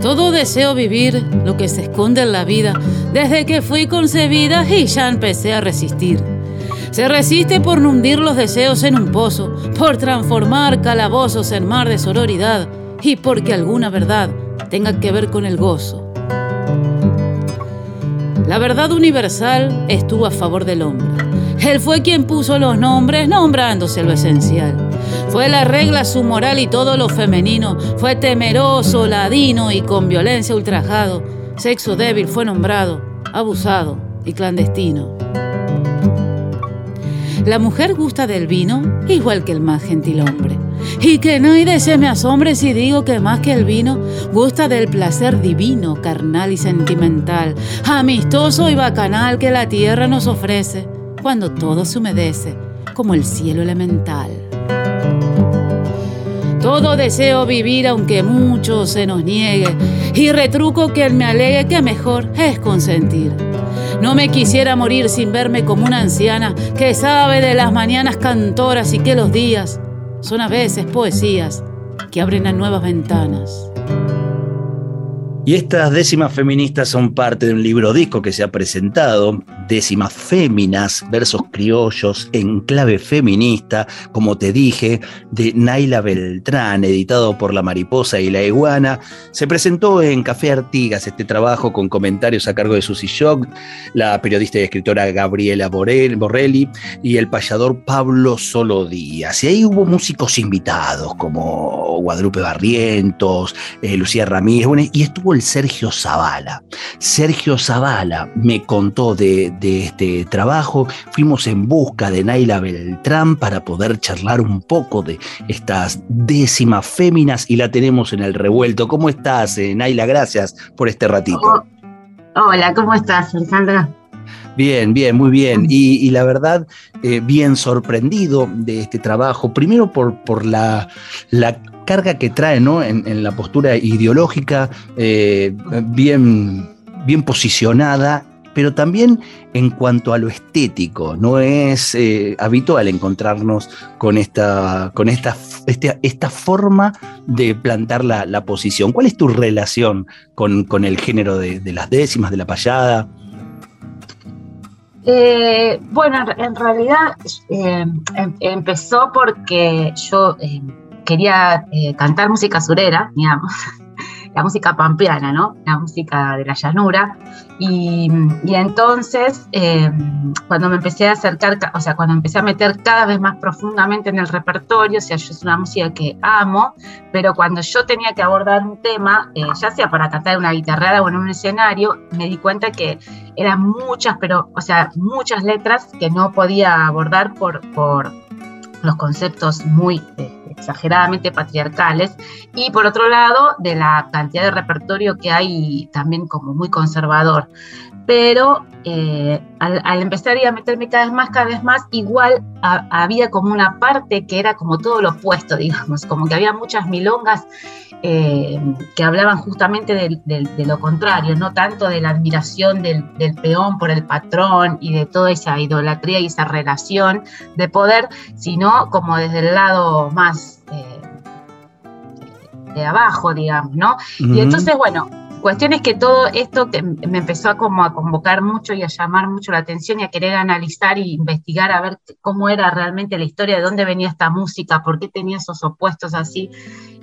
Todo deseo vivir lo que se esconde en la vida desde que fui concebida y ya empecé a resistir. Se resiste por hundir los deseos en un pozo, por transformar calabozos en mar de sororidad y porque alguna verdad tenga que ver con el gozo. La verdad universal estuvo a favor del hombre. Él fue quien puso los nombres nombrándose lo esencial. Fue la regla su moral y todo lo femenino. Fue temeroso, ladino y con violencia ultrajado. Sexo débil fue nombrado, abusado y clandestino. La mujer gusta del vino igual que el más gentil hombre. Y que nadie se me asombre si digo que más que el vino gusta del placer divino, carnal y sentimental, amistoso y bacanal que la tierra nos ofrece cuando todo se humedece como el cielo elemental. Todo deseo vivir aunque mucho se nos niegue y retruco que él me alegue que mejor es consentir. No me quisiera morir sin verme como una anciana que sabe de las mañanas cantoras y que los días son a veces poesías que abren a nuevas ventanas. Y estas décimas feministas son parte de un libro disco que se ha presentado, Décimas Féminas, versos criollos en clave feminista, como te dije, de Naila Beltrán, editado por La Mariposa y la Iguana. Se presentó en Café Artigas este trabajo con comentarios a cargo de Susi Shock, la periodista y escritora Gabriela Borrelli y el payador Pablo Solo Díaz. Y ahí hubo músicos invitados como Guadalupe Barrientos, eh, Lucía Ramírez, y estuvo el Sergio Zavala. Sergio Zavala me contó de, este trabajo, fuimos en busca de Naila Beltrán para poder charlar un poco de estas décimas féminas y la tenemos en el revuelto. ¿Cómo estás, eh, Naila? Gracias por este ratito. Hola, ¿cómo estás, Alejandra? Bien, bien, muy bien. Y, la verdad, eh, bien sorprendido de este trabajo. Primero por, por la, la carga que trae ¿no? en, la postura ideológica, eh, bien, bien posicionada pero también en cuanto a lo estético, no es eh, habitual encontrarnos con esta, con esta, este, esta forma de plantar la, posición. ¿Cuál es tu relación con, el género de, las décimas, de la payada? Eh, bueno, en realidad em, empezó porque yo quería eh, cantar música surera, digamos, la música pampeana, ¿no? La música de la llanura. Y, entonces, em, cuando me empecé a acercar, o sea, cuando empecé a meter cada vez más profundamente en el repertorio, o sea, yo es una música que amo, pero cuando yo tenía que abordar un tema, eh, ya sea para cantar una guitarrada o en un escenario, me di cuenta que eran muchas, pero, o sea, muchas letras que no podía abordar por, por los conceptos muy... Eh, exageradamente patriarcales, y por otro lado, de la cantidad de repertorio que hay también como muy conservador. Pero eh, al, empezar a meterme cada vez más, cada vez más, igual había como una parte que era como todo lo opuesto, digamos, como que había muchas milongas eh, que hablaban justamente de, lo contrario, no tanto de la admiración del, peón por el patrón y de toda esa idolatría y esa relación de poder, sino como desde el lado más eh, de abajo, digamos, ¿no? Y entonces, bueno, cuestión es que todo esto que me empezó a como a convocar mucho y a llamar mucho la atención y a querer analizar e investigar a ver cómo era realmente la historia, de dónde venía esta música, por qué tenía esos opuestos así.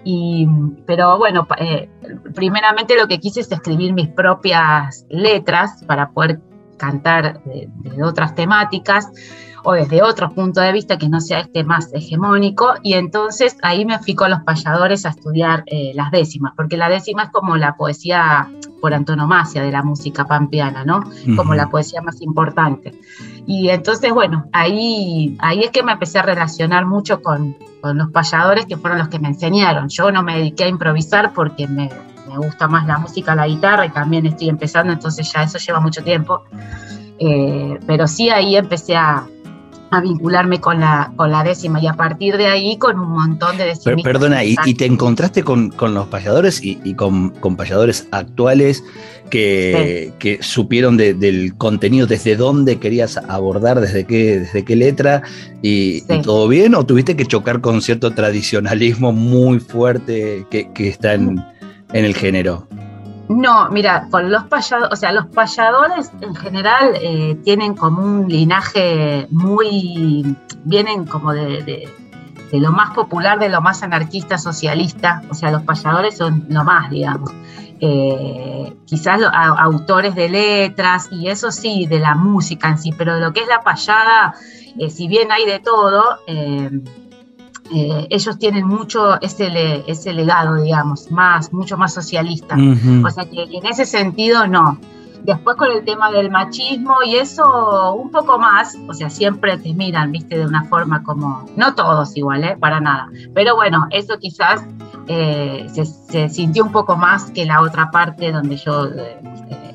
Y, pero bueno, eh, primeramente lo que quise es escribir mis propias letras para poder cantar de otras temáticas o desde otro punto de vista que no sea este más hegemónico, y entonces ahí me fui con los payadores a estudiar eh, las décimas, porque la décima es como la poesía por antonomasia de la música pampeana, ¿no? Como la poesía más importante. Y entonces, bueno, ahí, ahí es que me empecé a relacionar mucho con, con los payadores que fueron los que me enseñaron. Yo no me dediqué a improvisar porque me, me gusta más la música, la guitarra y también estoy empezando, entonces ya eso lleva mucho tiempo. pero sí ahí empecé a, a vincularme con la, con la décima. Y a partir de ahí con un montón de decimistas. Perdona, ¿y, te encontraste con, los payadores y, con, con, payadores actuales que, que supieron del contenido, desde dónde querías abordar, desde qué, desde qué letra y, todo bien? ¿O tuviste que chocar con cierto tradicionalismo muy fuerte que, está en, en el género? No, mira, con los payadores, o sea, los payadores en general eh, tienen como un linaje muy, vienen como de, lo más popular, de lo más anarquista, socialista, o sea, los payadores son lo más, digamos. Eh, quizás autores de letras y eso sí, de la música en sí, pero de lo que es la payada, eh, si bien hay de todo, eh, ellos tienen mucho ese, ese legado, digamos, más, mucho más socialista. O sea que en ese sentido no. Después con el tema del machismo y eso un poco más, o sea, siempre te miran, viste, de una forma como, no todos igual, ¿eh? Para nada. Pero bueno, eso quizás eh, se, sintió un poco más que la otra parte donde yo eh,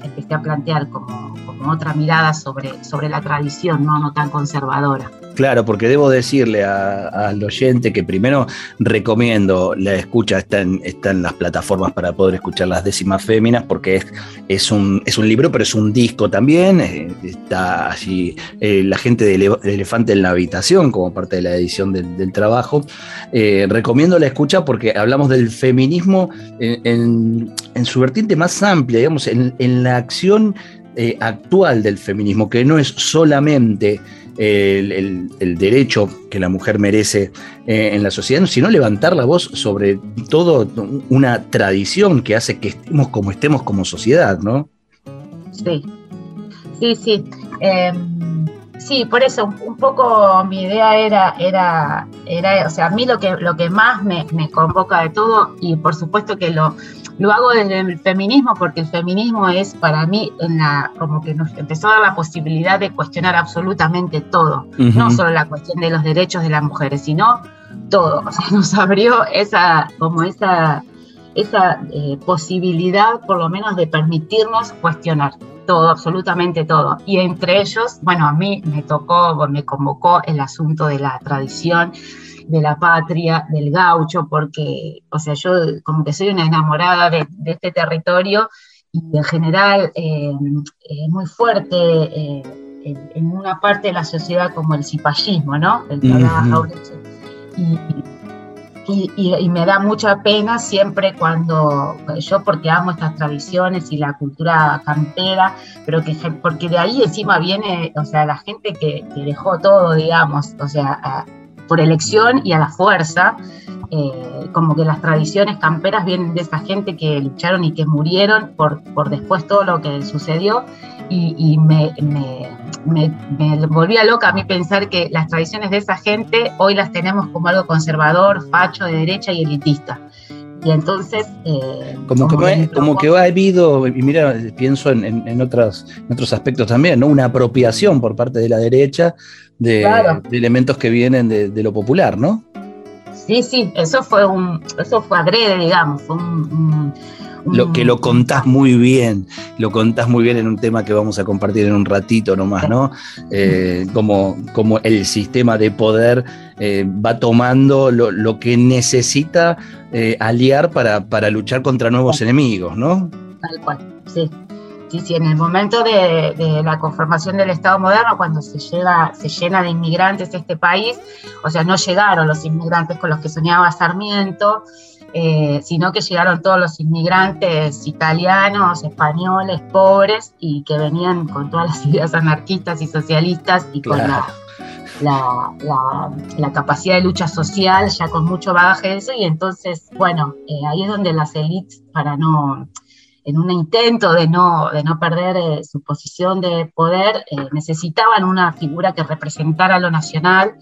empecé a plantear como, como, otra mirada sobre, sobre la tradición, ¿no? no tan conservadora. Claro, porque debo decirle al oyente que primero recomiendo la escucha, está en, en, las plataformas para poder escuchar las décimas féminas, porque es, es, un, es un libro, pero es un disco también. Eh, está allí eh, la gente de Elefante en la habitación, como parte de la edición del, trabajo. Eh, recomiendo la escucha porque hablamos del feminismo en, su vertiente más amplia, digamos, en, la acción actual del feminismo, que no es solamente el, derecho que la mujer merece eh, en la sociedad, sino levantar la voz sobre todo una tradición que hace que estemos como estemos como sociedad, ¿no? Sí, sí, sí. Em, sí, por eso un, poco mi idea era, era, era, o sea, a mí lo que, lo que más me, me convoca de todo, y por supuesto que lo, lo hago desde el feminismo porque el feminismo es para mí en la, como que nos empezó a dar la posibilidad de cuestionar absolutamente todo, no solo la cuestión de los derechos de las mujeres, sino todo. O sea, nos abrió esa, como esa, esa eh, posibilidad, por lo menos, de permitirnos cuestionar todo, absolutamente todo. Y entre ellos, bueno, a mí me tocó, me convocó el asunto de la tradición de la patria, del gaucho, porque, o sea, yo como que soy una enamorada de, este territorio y en general eh, es muy fuerte eh, en, una parte de la sociedad como el cipallismo, ¿no? El y, y, me da mucha pena siempre cuando yo porque amo estas tradiciones y la cultura campera, pero que porque de ahí encima viene, o sea, la gente que, que dejó todo, digamos, o sea, por elección y a la fuerza, eh, como que las tradiciones camperas vienen de esa gente que lucharon y que murieron por, por después todo lo que sucedió y, me, me, me, volvía loca a mí pensar que las tradiciones de esa gente hoy las tenemos como algo conservador, facho, de derecha y elitista. Y entonces... Eh, como, que, como que ha habido, y mira, pienso en, en, otros, en otros aspectos también, ¿no? una apropiación por parte de la derecha de, elementos que vienen de, lo popular, ¿no? Sí, sí, eso fue un, eso fue adrede, digamos, un, lo que lo contás muy bien, lo contás muy bien en un tema que vamos a compartir en un ratito nomás, ¿no? Eh, como, como el sistema de poder eh, va tomando lo, que necesita eh, aliar para, para luchar contra nuevos enemigos, ¿no? Tal cual, sí sí, en el momento de, la conformación del Estado moderno, cuando se, llega, se llena de inmigrantes este país, o sea, no llegaron los inmigrantes con los que soñaba Sarmiento, eh, sino que llegaron todos los inmigrantes italianos, españoles, pobres, y que venían con todas las ideas anarquistas y socialistas y con la, la, capacidad de lucha social, ya con mucho bagaje de eso, y entonces, bueno, eh, ahí es donde las élites, para no en un intento de no, de no perder eh, su posición de poder, eh, necesitaban una figura que representara lo nacional,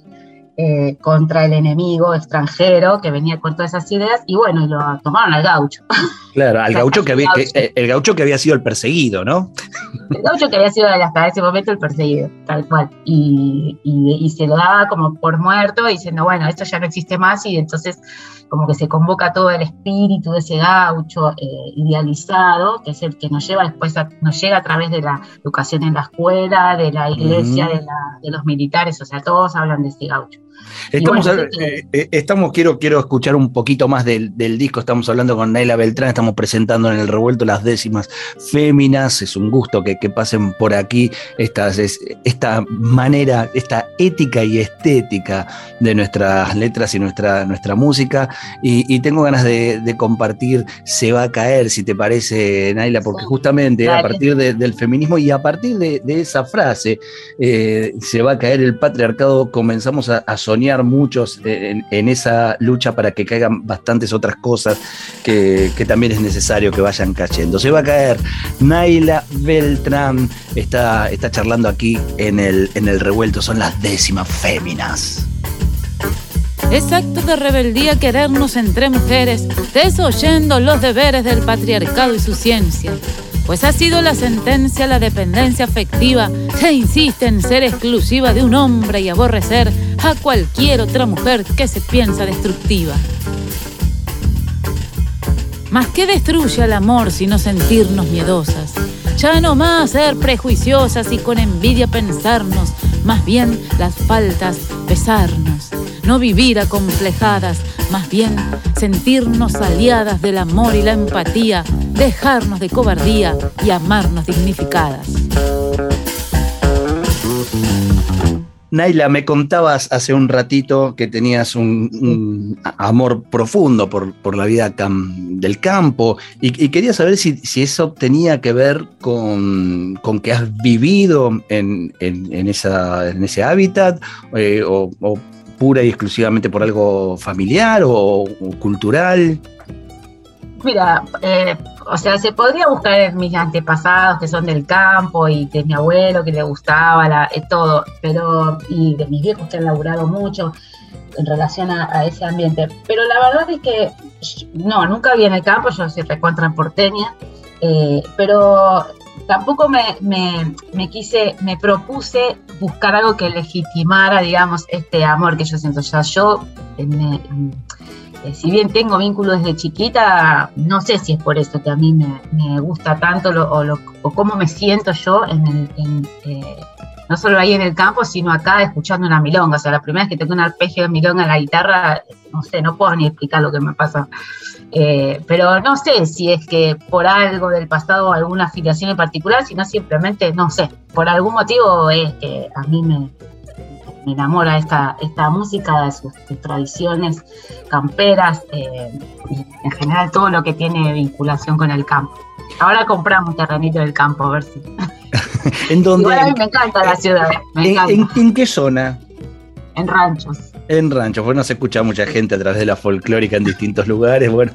eh, contra el enemigo extranjero que venía con todas esas ideas y bueno, lo tomaron al gaucho. Claro, al gaucho que había, eh, el gaucho que había sido el perseguido, ¿no? El gaucho que había sido hasta ese momento el perseguido, tal cual. Y, y se lo daba como por muerto, diciendo, bueno, esto ya no existe más y entonces como que se convoca todo el espíritu de ese gaucho eh, idealizado, que es el que nos lleva después, nos llega a través de la educación en la escuela, de la iglesia, de, de, los militares, o sea, todos hablan de ese gaucho. Estamos, eh, eh, estamos quiero, quiero escuchar un poquito más del, disco. Estamos hablando con Naila Beltrán, estamos presentando en el revuelto las décimas féminas. Es un gusto que, pasen por aquí esta, esta manera, esta ética y estética de nuestras letras y nuestra, nuestra música. Y, tengo ganas de, compartir Se va a caer, si te parece, Naila, porque justamente a partir del feminismo y a partir de, esa frase, eh, Se va a caer el patriarcado, comenzamos a, a soñar muchos en, esa lucha para que caigan bastantes otras cosas que, también es necesario que vayan cayendo. Se va a caer Naila Beltrán, está, está charlando aquí en el, en el revuelto, son las décimas féminas. Es acto de rebeldía querernos entre mujeres, desoyendo los deberes del patriarcado y su ciencia pues ha sido la sentencia la dependencia afectiva que insiste en ser exclusiva de un hombre y aborrecer a cualquier otra mujer que se piensa destructiva. Más que destruye al amor sino sentirnos miedosas. Ya no más ser prejuiciosas y con envidia pensarnos, más bien las faltas besarnos. No vivir acomplejadas, más bien sentirnos aliadas del amor y la empatía, dejarnos de cobardía y amarnos dignificadas. Naila, me contabas hace un ratito que tenías un, amor profundo por, la vida del campo y, quería saber si, eso tenía que ver con, que has vivido en, ese hábitat eh, o, o pura y exclusivamente por algo familiar o, cultural? Mira, eh, o sea, se podría buscar en mis antepasados que son del campo y de mi abuelo que le gustaba la, eh, todo, pero y de mis viejos que han laburado mucho en relación a, ese ambiente. Pero la verdad es que no, nunca vi en el campo, yo soy recontra porteña, eh, pero tampoco me, me, quise, me propuse buscar algo que legitimara, digamos, este amor que yo siento. Ya yo, eh, eh, si bien tengo vínculos desde chiquita, no sé si es por eso que a mí me, gusta tanto o, o, cómo me siento yo en el, eh, no solo ahí en el campo, sino acá escuchando una milonga. O sea, la primera vez que tengo un arpegio de milonga en la guitarra, no sé, no puedo ni explicar lo que me pasa. Eh, pero no sé si es que por algo del pasado, alguna afiliación en particular, sino simplemente, no sé, por algún motivo es que a mí me, enamora esta, esta música, de sus, tradiciones camperas, eh, y en general todo lo que tiene vinculación con el campo. Ahora compramos terrenito del campo, a ver si. ¿En dónde? a mí me encanta la ciudad. ¿En, qué zona? En ranchos. En ranchos, bueno, se escucha mucha gente a través de la folclórica en distintos lugares. Bueno,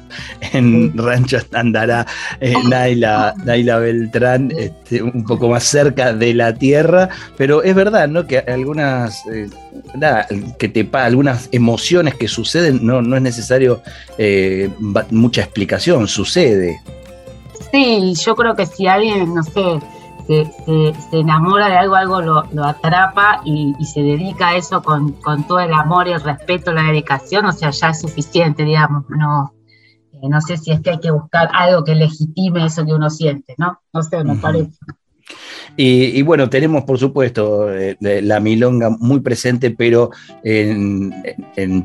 en ranchos andará eh, Naila, Naila, Beltrán, este, un poco más cerca de la tierra, pero es verdad, ¿no? Que algunas, eh, que te algunas emociones que suceden, no, no es necesario eh, mucha explicación, sucede. Sí, yo creo que si alguien, no sé, se, enamora de algo, algo lo, atrapa y, se dedica a eso con, todo el amor y el respeto, la dedicación, o sea, ya es suficiente, digamos, no, eh, no sé si es que hay que buscar algo que legitime eso que uno siente, ¿no? No sé, me parece. Y, bueno, tenemos por supuesto eh, la milonga muy presente, pero en,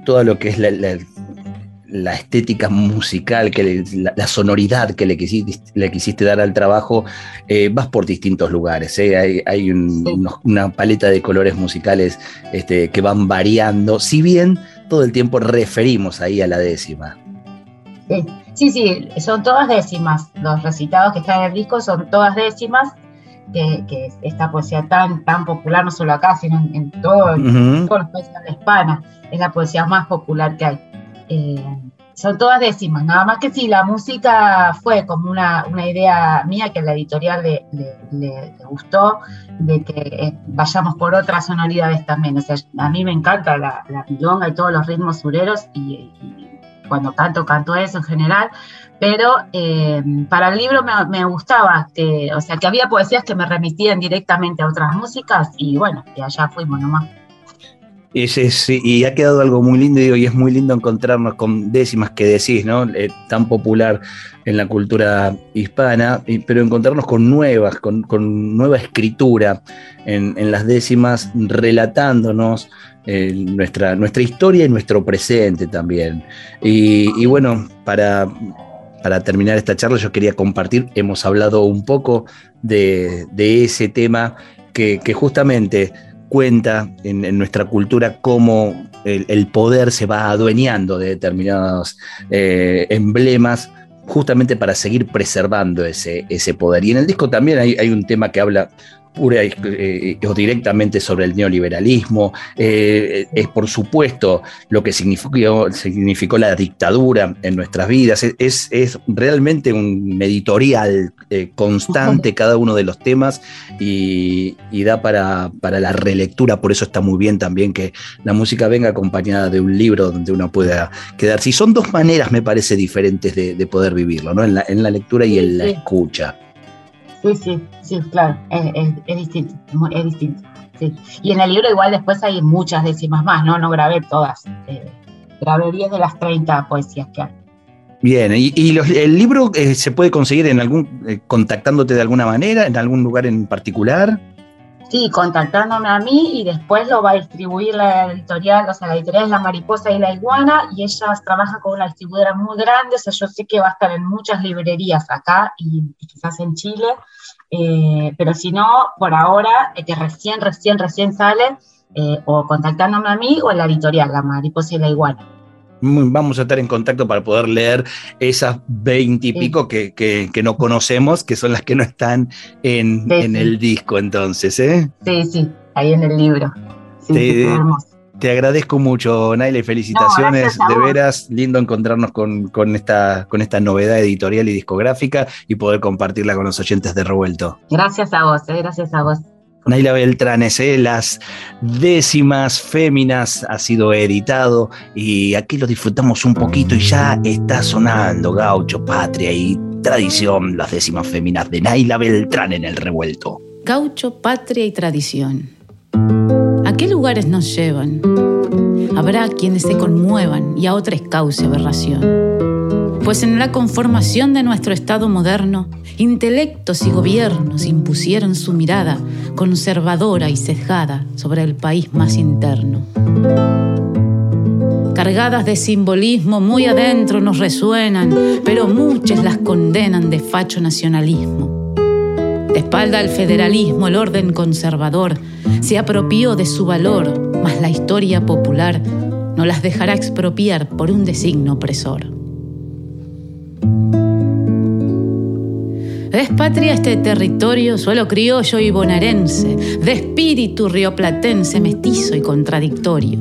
todo lo que es la, la estética musical, que la, sonoridad que le quisiste, le quisiste dar al trabajo, eh, vas por distintos lugares. ¿eh? Hay, una paleta de colores musicales este, que van variando, si bien todo el tiempo referimos ahí a la décima. Sí, sí, son todas décimas. Los recitados que están en el disco son todas décimas. Que, esta poesía tan, tan popular, no solo acá, sino en, todo, todos los países de España, es la poesía más popular que hay. Eh, son todas décimas, nada más que si la música fue como una, idea mía que a la editorial le, gustó, de que eh, vayamos por otras sonoridades también. O sea, a mí me encanta la, la y todos los ritmos sureros y, cuando canto, canto eso en general, pero eh, para el libro me, gustaba, que, o sea, que había poesías que me remitían directamente a otras músicas y bueno, y allá fuimos nomás. Y ha quedado algo muy lindo y es muy lindo encontrarnos con décimas que decís, ¿no? Eh, tan popular en la cultura hispana, pero encontrarnos con nuevas, con, nueva escritura en, las décimas, relatándonos eh, nuestra, nuestra historia y nuestro presente también. y bueno, para para terminar esta charla, yo quería compartir, hemos hablado un poco de, ese tema que, justamente cuenta en, nuestra cultura cómo el, poder se va adueñando de determinados eh, emblemas justamente para seguir preservando ese, ese poder. Y en el disco también hay, hay un tema que habla pura eh, o directamente sobre el neoliberalismo, eh, es por supuesto lo que significó, significó, la dictadura en nuestras vidas, es, es realmente un editorial eh, constante cada uno de los temas y, da para, para, la relectura, por eso está muy bien también que la música venga acompañada de un libro donde uno pueda quedarse. Y son dos maneras, me parece, diferentes de, poder vivirlo, ¿no? en, la, en la lectura y en la escucha. Sí, sí, sí, claro, es, distinto, es distinto. Sí. Y en el libro igual después hay muchas décimas más, ¿no? No grabé todas. Eh, grabé 10 de las 30 poesías que hay. Bien, ¿y, el libro eh, se puede conseguir en algún, eh, contactándote de alguna manera, en algún lugar en particular? Sí, contactándome a mí y después lo va a distribuir la editorial, o sea, la editorial es La Mariposa y la Iguana y ellas trabajan con una distribuidora muy grande, o sea, yo sé que va a estar en muchas librerías acá y, quizás en Chile, eh, pero si no, por ahora, eh, que recién, recién, recién sale, eh, o contactándome a mí o en la editorial, La Mariposa y la Iguana vamos a estar en contacto para poder leer esas veinte y pico que, no conocemos, que son las que no están en, el disco entonces, ¿eh? Sí, sí, ahí en el libro. te, agradezco mucho, Naila, y felicitaciones. de veras, lindo encontrarnos con, con, esta, con esta novedad editorial y discográfica y poder compartirla con los oyentes de Revuelto. Gracias a vos, eh, gracias a vos. Naila Beltrán, ¿eh? las décimas féminas ha sido editado y aquí lo disfrutamos un poquito y ya está sonando Gaucho, Patria y Tradición, las décimas féminas de Naila Beltrán en el revuelto. Gaucho, Patria y Tradición. ¿A qué lugares nos llevan? Habrá quienes se conmuevan y a otros cause aberración pues en la conformación de nuestro Estado moderno, intelectos y gobiernos impusieron su mirada conservadora y sesgada sobre el país más interno. Cargadas de simbolismo muy adentro nos resuenan, pero muchas las condenan de facho nacionalismo. De espalda al federalismo, el orden conservador se apropió de su valor, mas la historia popular no las dejará expropiar por un designo opresor. Es patria este territorio, suelo criollo y bonaerense, de espíritu rioplatense, mestizo y contradictorio.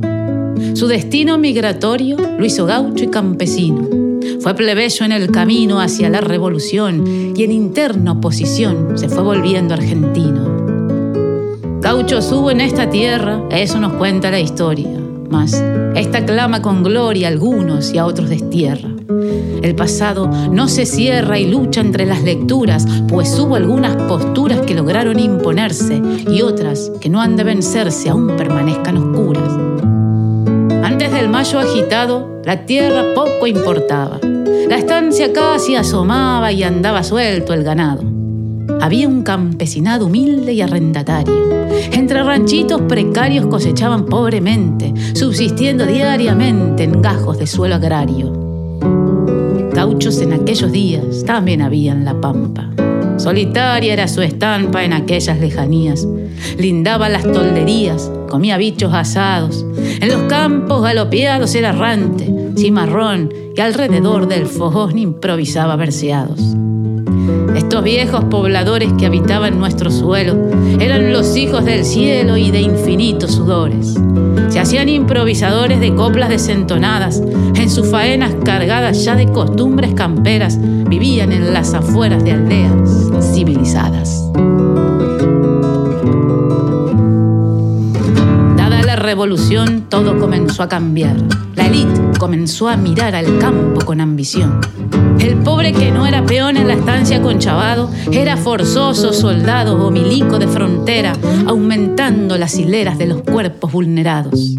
Su destino migratorio lo hizo gaucho y campesino. Fue plebeyo en el camino hacia la revolución y en interna oposición se fue volviendo argentino. Gaucho hubo en esta tierra, eso nos cuenta la historia. Mas esta clama con gloria a algunos y a otros destierra. El pasado no se cierra y lucha entre las lecturas, pues hubo algunas posturas que lograron imponerse y otras que no han de vencerse aún permanezcan oscuras. Antes del mayo agitado, la tierra poco importaba. La estancia casi asomaba y andaba suelto el ganado. Había un campesinado humilde y arrendatario. Entre ranchitos precarios cosechaban pobremente, subsistiendo diariamente en gajos de suelo agrario. En aquellos días también había en la pampa. Solitaria era su estampa en aquellas lejanías. Lindaba las tolderías, comía bichos asados. En los campos galopeados era errante, cimarrón y alrededor del fogón improvisaba verseados. Estos viejos pobladores que habitaban nuestro suelo eran los hijos del cielo y de infinitos sudores. Hacían improvisadores de coplas desentonadas. En sus faenas cargadas ya de costumbres camperas, vivían en las afueras de aldeas civilizadas. Dada la revolución, todo comenzó a cambiar. La élite comenzó a mirar al campo con ambición. El pobre que no era peón en la estancia con Chavado, era forzoso soldado o milico de frontera, aumentando las hileras de los cuerpos vulnerados.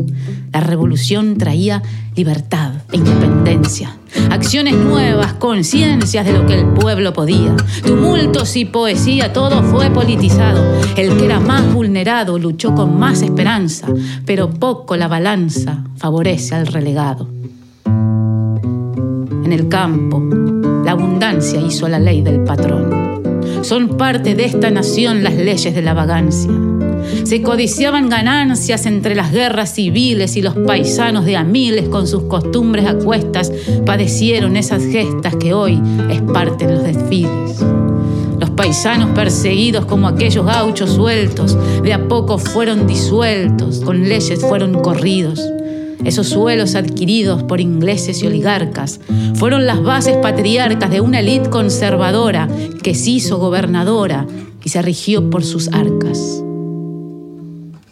La revolución traía libertad e independencia, acciones nuevas, conciencias de lo que el pueblo podía, tumultos y poesía, todo fue politizado. El que era más vulnerado luchó con más esperanza, pero poco la balanza favorece al relegado. En el campo, la abundancia hizo la ley del patrón. Son parte de esta nación las leyes de la vagancia. Se codiciaban ganancias entre las guerras civiles y los paisanos de a miles con sus costumbres a cuestas padecieron esas gestas que hoy es parte de los desfiles. Los paisanos perseguidos como aquellos gauchos sueltos, de a poco fueron disueltos, con leyes fueron corridos. Esos suelos adquiridos por ingleses y oligarcas fueron las bases patriarcas de una élite conservadora que se hizo gobernadora y se rigió por sus arcas.